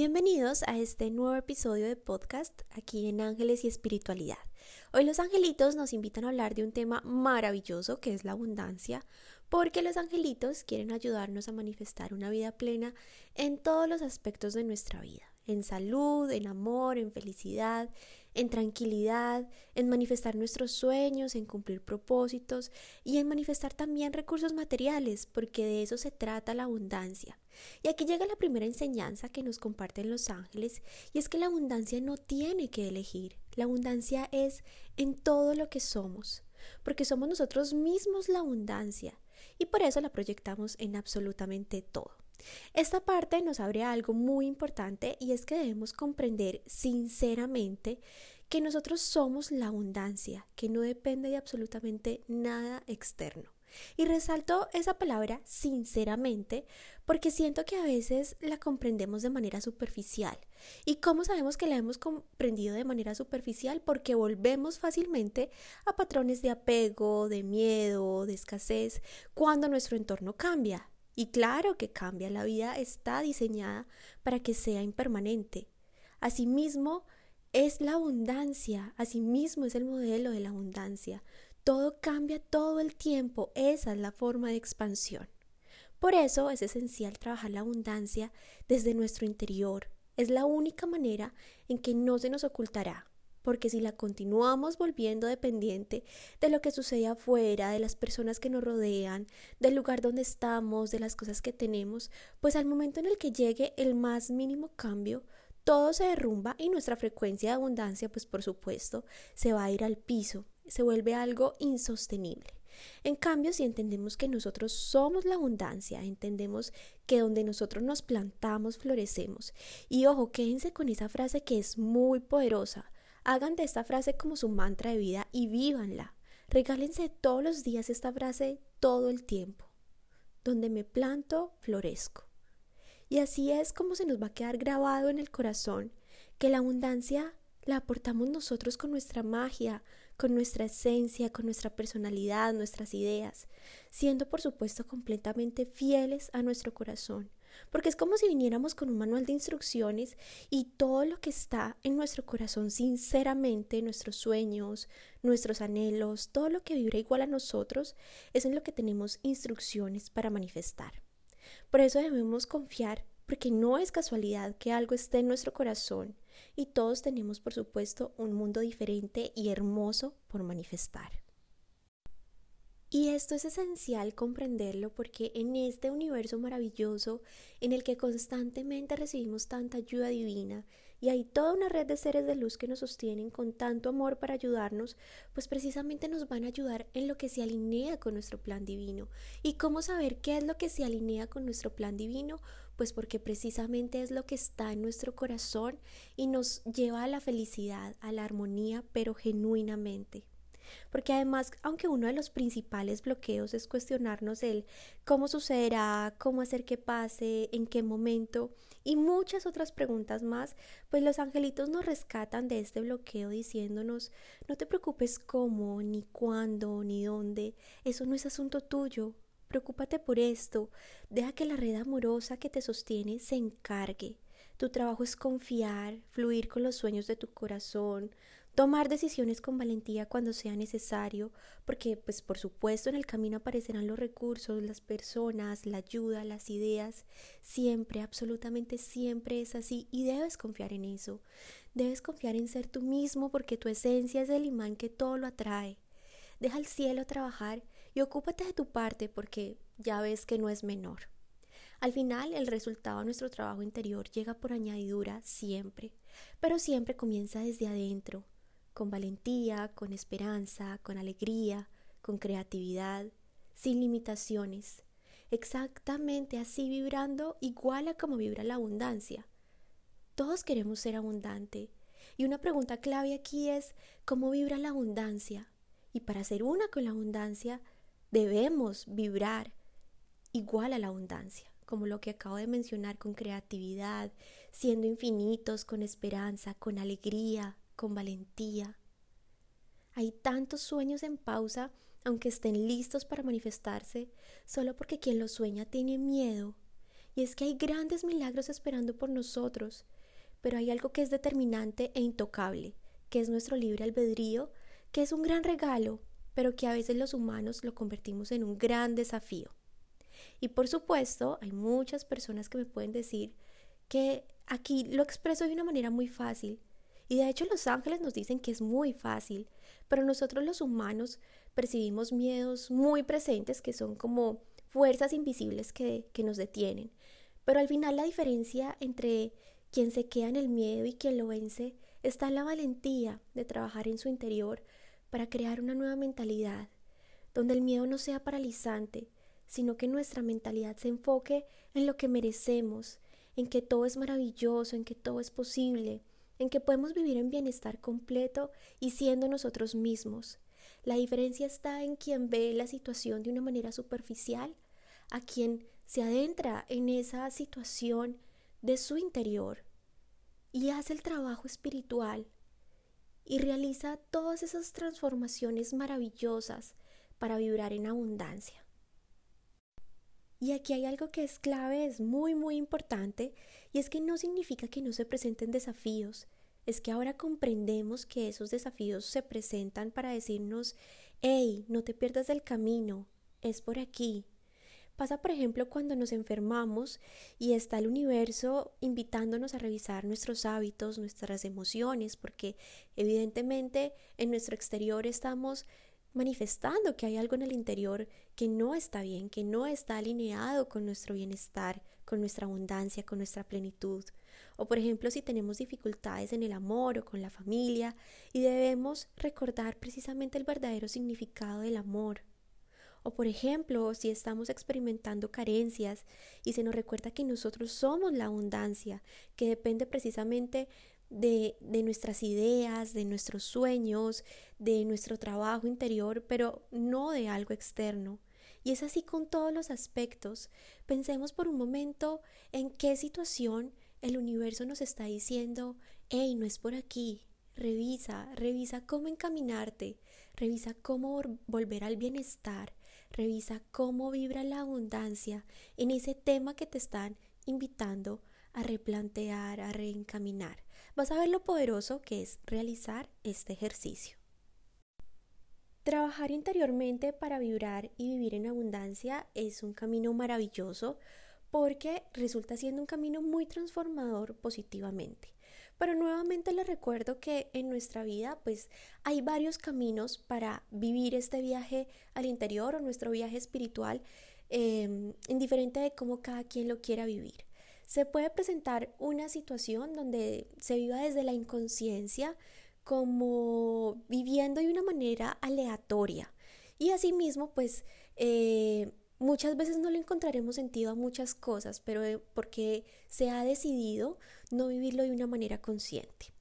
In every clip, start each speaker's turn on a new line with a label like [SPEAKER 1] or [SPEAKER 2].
[SPEAKER 1] Bienvenidos a este nuevo episodio de podcast aquí en Ángeles y Espiritualidad. Hoy los angelitos nos invitan a hablar de un tema maravilloso que es la abundancia, porque los angelitos quieren ayudarnos a manifestar una vida plena en todos los aspectos de nuestra vida, en salud, en amor, en felicidad, en tranquilidad, en manifestar nuestros sueños, en cumplir propósitos y en manifestar también recursos materiales, porque de eso se trata la abundancia. Y aquí llega la primera enseñanza que nos comparten los ángeles, y es que la abundancia no tiene que elegir, la abundancia es en todo lo que somos, porque somos nosotros mismos la abundancia, y por eso la proyectamos en absolutamente todo. Esta parte nos abre algo muy importante y es que debemos comprender sinceramente que nosotros somos la abundancia, que no depende de absolutamente nada externo. Y resalto esa palabra sinceramente porque siento que a veces la comprendemos de manera superficial. ¿Y cómo sabemos que la hemos comprendido de manera superficial? Porque volvemos fácilmente a patrones de apego, de miedo, de escasez, cuando nuestro entorno cambia. Y claro que cambia, la vida está diseñada para que sea impermanente. Asimismo, es la abundancia, asimismo es el modelo de la abundancia. Todo cambia todo el tiempo, esa es la forma de expansión. Por eso es esencial trabajar la abundancia desde nuestro interior. Es la única manera en que no se nos ocultará, porque si la continuamos volviendo dependiente de lo que sucede afuera, de las personas que nos rodean, del lugar donde estamos, de las cosas que tenemos, pues al momento en el que llegue el más mínimo cambio, todo se derrumba y nuestra frecuencia de abundancia, pues por supuesto, se va a ir al piso, se vuelve algo insostenible. En cambio, si entendemos que nosotros somos la abundancia, entendemos que donde nosotros nos plantamos, florecemos. Y ojo, quédense con esa frase que es muy poderosa. Hagan de esta frase como su mantra de vida y vívanla. Regálense todos los días esta frase todo el tiempo. Donde me planto, florezco. Y así es como se nos va a quedar grabado en el corazón que la abundancia la aportamos nosotros con nuestra magia, con nuestra esencia, con nuestra personalidad, nuestras ideas, siendo por supuesto completamente fieles a nuestro corazón porque es como si viniéramos con un manual de instrucciones y todo lo que está en nuestro corazón sinceramente, nuestros sueños, nuestros anhelos, todo lo que vibra igual a nosotros, es en lo que tenemos instrucciones para manifestar. Por eso debemos confiar, porque no es casualidad que algo esté en nuestro corazón y todos tenemos, por supuesto, un mundo diferente y hermoso por manifestar. Y esto es esencial comprenderlo porque en este universo maravilloso en el que constantemente recibimos tanta ayuda divina y hay toda una red de seres de luz que nos sostienen con tanto amor para ayudarnos, pues precisamente nos van a ayudar en lo que se alinea con nuestro plan divino. ¿Y cómo saber qué es lo que se alinea con nuestro plan divino? Pues porque precisamente es lo que está en nuestro corazón y nos lleva a la felicidad, a la armonía, pero genuinamente. Porque además, aunque uno de los principales bloqueos es cuestionarnos el cómo sucederá, cómo hacer que pase, en qué momento y muchas otras preguntas más, pues los angelitos nos rescatan de este bloqueo diciéndonos no te preocupes cómo, ni cuándo, ni dónde, eso no es asunto tuyo, Preocúpate por esto, deja que la red amorosa que te sostiene se encargue. Tu trabajo es confiar, fluir con los sueños de tu corazón, tomar decisiones con valentía cuando sea necesario, porque pues por supuesto en el camino aparecerán los recursos, las personas, la ayuda, las ideas, siempre, absolutamente siempre es así y debes confiar en eso. Debes confiar en ser tú mismo porque tu esencia es el imán que todo lo atrae. Deja el cielo trabajar y ocúpate de tu parte porque ya ves que no es menor. Al final, el resultado de nuestro trabajo interior llega por añadidura siempre, pero siempre comienza desde adentro, con valentía, con esperanza, con alegría, con creatividad, sin limitaciones, exactamente así vibrando igual a como vibra la abundancia. Todos queremos ser abundante. Y una pregunta clave aquí es cómo vibra la abundancia. Y para ser una con la abundancia, debemos vibrar igual a la abundancia, como lo que acabo de mencionar, con creatividad, siendo infinitos, con esperanza, con alegría, con valentía. Hay tantos sueños en pausa, aunque estén listos para manifestarse, solo porque quien los sueña tiene miedo. y es que hay grandes milagros esperando por nosotros, pero hay algo que es determinante e intocable, que es nuestro libre albedrío, que es un gran regalo, pero que a veces los humanos lo convertimos en un gran desafío. Y por supuesto, hay muchas personas que me pueden decir que aquí lo expreso de una manera muy fácil. Y de hecho los ángeles nos dicen que es muy fácil, pero nosotros los humanos percibimos miedos muy presentes que son como fuerzas invisibles que, que nos detienen. Pero al final la diferencia entre quien se queda en el miedo y quien lo vence está en la valentía de trabajar en su interior para crear una nueva mentalidad, donde el miedo no sea paralizante, sino que nuestra mentalidad se enfoque en lo que merecemos, en que todo es maravilloso, en que todo es posible, en que podemos vivir en bienestar completo y siendo nosotros mismos. La diferencia está en quien ve la situación de una manera superficial, a quien se adentra en esa situación de su interior y hace el trabajo espiritual y realiza todas esas transformaciones maravillosas para vibrar en abundancia. Y aquí hay algo que es clave, es muy, muy importante, y es que no significa que no se presenten desafíos, es que ahora comprendemos que esos desafíos se presentan para decirnos, hey, no te pierdas del camino, es por aquí. Pasa, por ejemplo, cuando nos enfermamos y está el universo invitándonos a revisar nuestros hábitos, nuestras emociones, porque evidentemente en nuestro exterior estamos manifestando que hay algo en el interior que no está bien, que no está alineado con nuestro bienestar, con nuestra abundancia, con nuestra plenitud. O por ejemplo, si tenemos dificultades en el amor o con la familia y debemos recordar precisamente el verdadero significado del amor. O por ejemplo, si estamos experimentando carencias y se nos recuerda que nosotros somos la abundancia, que depende precisamente de, de, nuestras ideas, de nuestros sueños, de nuestro trabajo interior, pero no de algo externo. Y es así con todos los aspectos. Pensemos por un momento en qué situación el universo nos está diciendo, hey, no es por aquí. Revisa, revisa cómo encaminarte, revisa cómo volver al bienestar, revisa cómo vibra la abundancia en ese tema que te están invitando a replantear, a reencaminar vas a ver lo poderoso que es realizar este ejercicio. Trabajar interiormente para vibrar y vivir en abundancia es un camino maravilloso porque resulta siendo un camino muy transformador positivamente. Pero nuevamente les recuerdo que en nuestra vida pues hay varios caminos para vivir este viaje al interior o nuestro viaje espiritual, eh, indiferente de cómo cada quien lo quiera vivir. Se puede presentar una situación donde se viva desde la inconsciencia como viviendo de una manera aleatoria. Y asimismo pues eh, muchas veces no le encontraremos sentido a muchas cosas pero eh, porque se ha decidido no vivirlo de una manera consciente.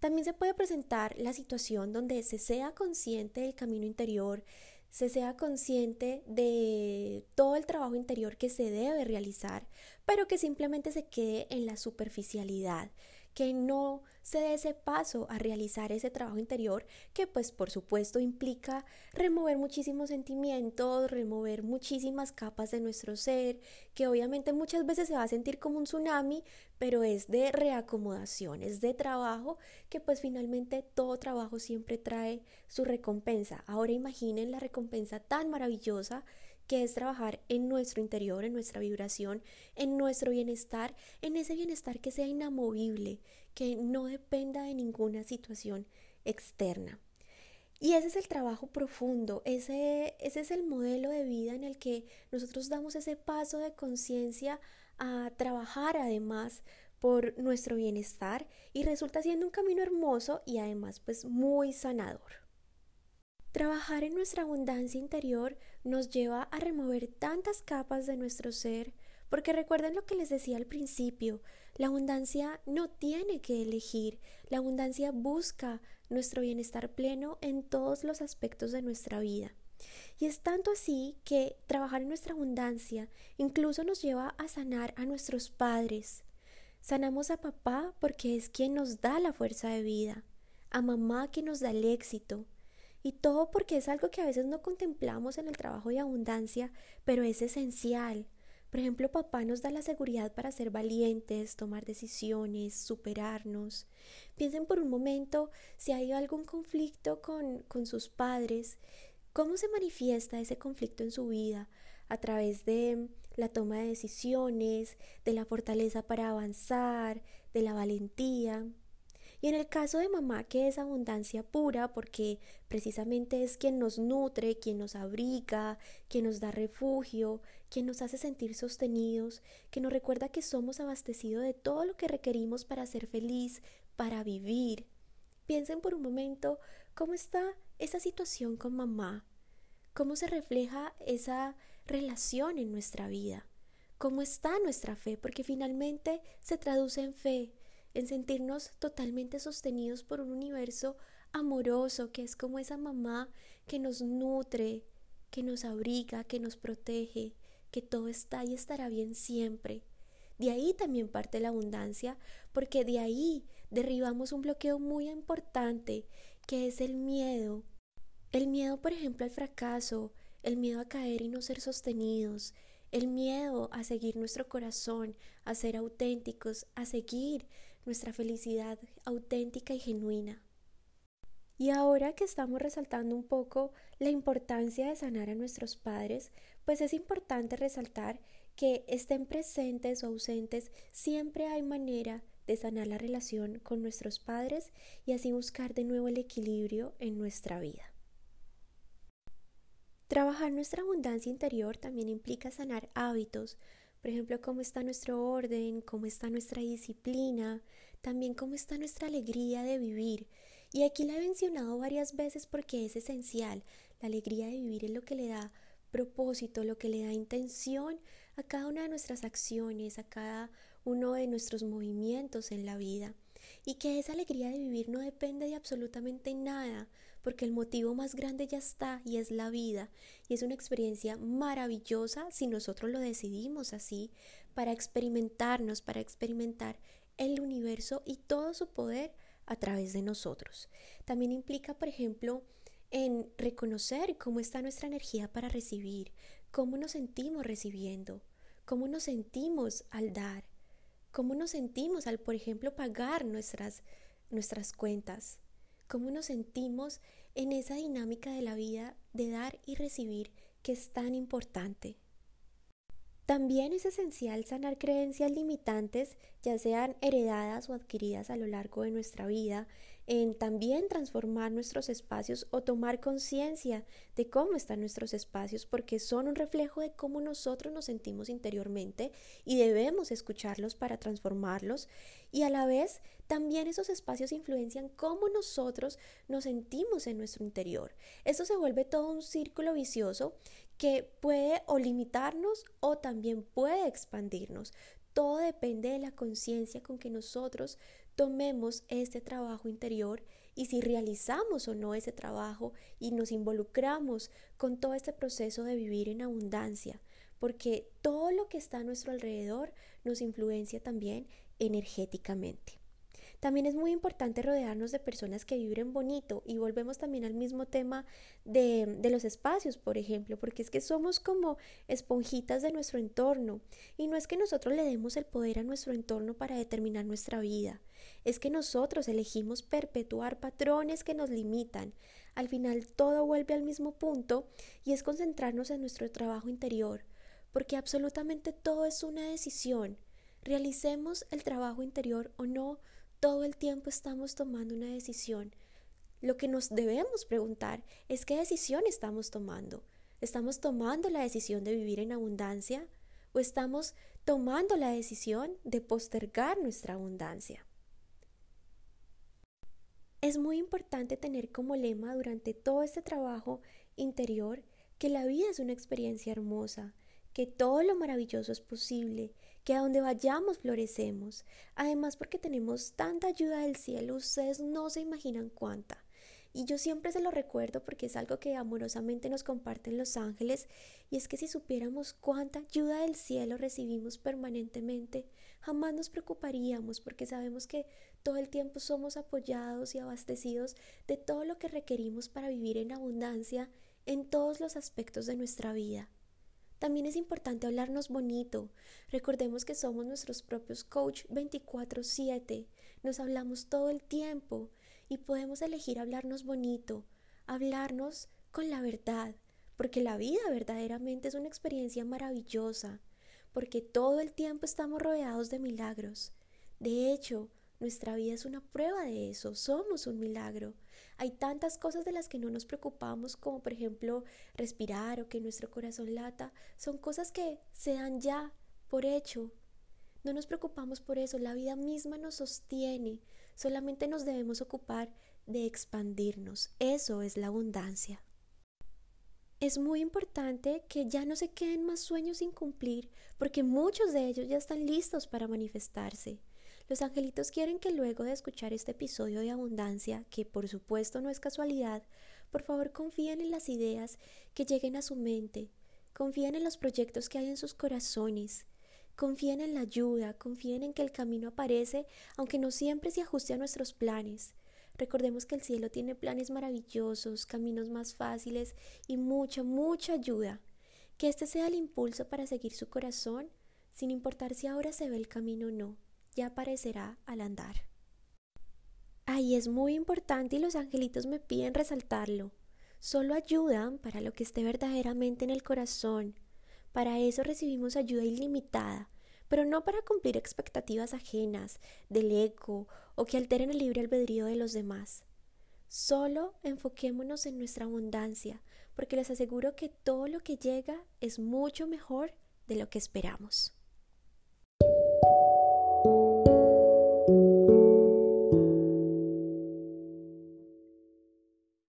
[SPEAKER 1] También se puede presentar la situación donde se sea consciente del camino interior, se sea consciente de todo el trabajo interior que se debe realizar, pero que simplemente se quede en la superficialidad, que no se dé ese paso a realizar ese trabajo interior que pues por supuesto implica remover muchísimos sentimientos, remover muchísimas capas de nuestro ser, que obviamente muchas veces se va a sentir como un tsunami, pero es de reacomodación, es de trabajo que pues finalmente todo trabajo siempre trae su recompensa. Ahora imaginen la recompensa tan maravillosa que es trabajar en nuestro interior, en nuestra vibración, en nuestro bienestar, en ese bienestar que sea inamovible, que no dependa de ninguna situación externa. Y ese es el trabajo profundo, ese, ese es el modelo de vida en el que nosotros damos ese paso de conciencia a trabajar además por nuestro bienestar y resulta siendo un camino hermoso y además pues muy sanador. Trabajar en nuestra abundancia interior nos lleva a remover tantas capas de nuestro ser, porque recuerden lo que les decía al principio, la abundancia no tiene que elegir, la abundancia busca nuestro bienestar pleno en todos los aspectos de nuestra vida. Y es tanto así que trabajar en nuestra abundancia incluso nos lleva a sanar a nuestros padres. Sanamos a papá porque es quien nos da la fuerza de vida, a mamá que nos da el éxito, y todo porque es algo que a veces no contemplamos en el trabajo de abundancia, pero es esencial. Por ejemplo, papá nos da la seguridad para ser valientes, tomar decisiones, superarnos. Piensen por un momento si hay algún conflicto con, con sus padres, cómo se manifiesta ese conflicto en su vida a través de la toma de decisiones, de la fortaleza para avanzar, de la valentía. Y en el caso de mamá, que es abundancia pura, porque precisamente es quien nos nutre, quien nos abriga, quien nos da refugio, quien nos hace sentir sostenidos, que nos recuerda que somos abastecidos de todo lo que requerimos para ser feliz, para vivir. Piensen por un momento cómo está esa situación con mamá, cómo se refleja esa relación en nuestra vida, cómo está nuestra fe, porque finalmente se traduce en fe, en sentirnos totalmente sostenidos por un universo amoroso que es como esa mamá que nos nutre, que nos abriga, que nos protege, que todo está y estará bien siempre. De ahí también parte la abundancia, porque de ahí derribamos un bloqueo muy importante, que es el miedo. El miedo, por ejemplo, al fracaso, el miedo a caer y no ser sostenidos, el miedo a seguir nuestro corazón, a ser auténticos, a seguir nuestra felicidad auténtica y genuina. Y ahora que estamos resaltando un poco la importancia de sanar a nuestros padres, pues es importante resaltar que estén presentes o ausentes, siempre hay manera de sanar la relación con nuestros padres y así buscar de nuevo el equilibrio en nuestra vida. Trabajar nuestra abundancia interior también implica sanar hábitos, por ejemplo, cómo está nuestro orden, cómo está nuestra disciplina, también cómo está nuestra alegría de vivir. Y aquí la he mencionado varias veces porque es esencial. La alegría de vivir es lo que le da propósito, lo que le da intención a cada una de nuestras acciones, a cada uno de nuestros movimientos en la vida. Y que esa alegría de vivir no depende de absolutamente nada, porque el motivo más grande ya está y es la vida. Y es una experiencia maravillosa si nosotros lo decidimos así, para experimentarnos, para experimentar el universo y todo su poder a través de nosotros. También implica, por ejemplo, en reconocer cómo está nuestra energía para recibir, cómo nos sentimos recibiendo, cómo nos sentimos al dar, cómo nos sentimos al, por ejemplo, pagar nuestras, nuestras cuentas, cómo nos sentimos en esa dinámica de la vida de dar y recibir que es tan importante. También es esencial sanar creencias limitantes, ya sean heredadas o adquiridas a lo largo de nuestra vida, en también transformar nuestros espacios o tomar conciencia de cómo están nuestros espacios, porque son un reflejo de cómo nosotros nos sentimos interiormente y debemos escucharlos para transformarlos. Y a la vez, también esos espacios influencian cómo nosotros nos sentimos en nuestro interior. Esto se vuelve todo un círculo vicioso que puede o limitarnos o también puede expandirnos. Todo depende de la conciencia con que nosotros tomemos este trabajo interior y si realizamos o no ese trabajo y nos involucramos con todo este proceso de vivir en abundancia, porque todo lo que está a nuestro alrededor nos influencia también energéticamente. También es muy importante rodearnos de personas que vibren bonito y volvemos también al mismo tema de, de, los espacios, por ejemplo, porque es que somos como esponjitas de nuestro entorno y no es que nosotros le demos el poder a nuestro entorno para determinar nuestra vida, es que nosotros elegimos perpetuar patrones que nos limitan. Al final todo vuelve al mismo punto y es concentrarnos en nuestro trabajo interior, porque absolutamente todo es una decisión. Realicemos el trabajo interior o no, todo el tiempo estamos tomando una decisión. Lo que nos debemos preguntar es qué decisión estamos tomando. ¿Estamos tomando la decisión de vivir en abundancia o estamos tomando la decisión de postergar nuestra abundancia? Es muy importante tener como lema durante todo este trabajo interior que la vida es una experiencia hermosa, que todo lo maravilloso es posible, que a donde vayamos florecemos. Además porque tenemos tanta ayuda del cielo, ustedes no se imaginan cuánta. Y yo siempre se lo recuerdo porque es algo que amorosamente nos comparten los ángeles, y es que si supiéramos cuánta ayuda del cielo recibimos permanentemente, jamás nos preocuparíamos porque sabemos que todo el tiempo somos apoyados y abastecidos de todo lo que requerimos para vivir en abundancia en todos los aspectos de nuestra vida. También es importante hablarnos bonito. Recordemos que somos nuestros propios coach 24/7. Nos hablamos todo el tiempo y podemos elegir hablarnos bonito, hablarnos con la verdad, porque la vida verdaderamente es una experiencia maravillosa, porque todo el tiempo estamos rodeados de milagros. De hecho, nuestra vida es una prueba de eso, somos un milagro. Hay tantas cosas de las que no nos preocupamos, como por ejemplo respirar o que nuestro corazón lata, son cosas que se dan ya por hecho. No nos preocupamos por eso, la vida misma nos sostiene, solamente nos debemos ocupar de expandirnos, eso es la abundancia. Es muy importante que ya no se queden más sueños sin cumplir, porque muchos de ellos ya están listos para manifestarse. Los angelitos quieren que luego de escuchar este episodio de abundancia, que por supuesto no es casualidad, por favor confíen en las ideas que lleguen a su mente, confíen en los proyectos que hay en sus corazones, confíen en la ayuda, confíen en que el camino aparece, aunque no siempre se ajuste a nuestros planes. Recordemos que el cielo tiene planes maravillosos, caminos más fáciles y mucha, mucha ayuda. Que este sea el impulso para seguir su corazón, sin importar si ahora se ve el camino o no ya aparecerá al andar. Ahí es muy importante y los angelitos me piden resaltarlo. Solo ayudan para lo que esté verdaderamente en el corazón. Para eso recibimos ayuda ilimitada, pero no para cumplir expectativas ajenas, del eco o que alteren el libre albedrío de los demás. Solo enfoquémonos en nuestra abundancia, porque les aseguro que todo lo que llega es mucho mejor de lo que esperamos.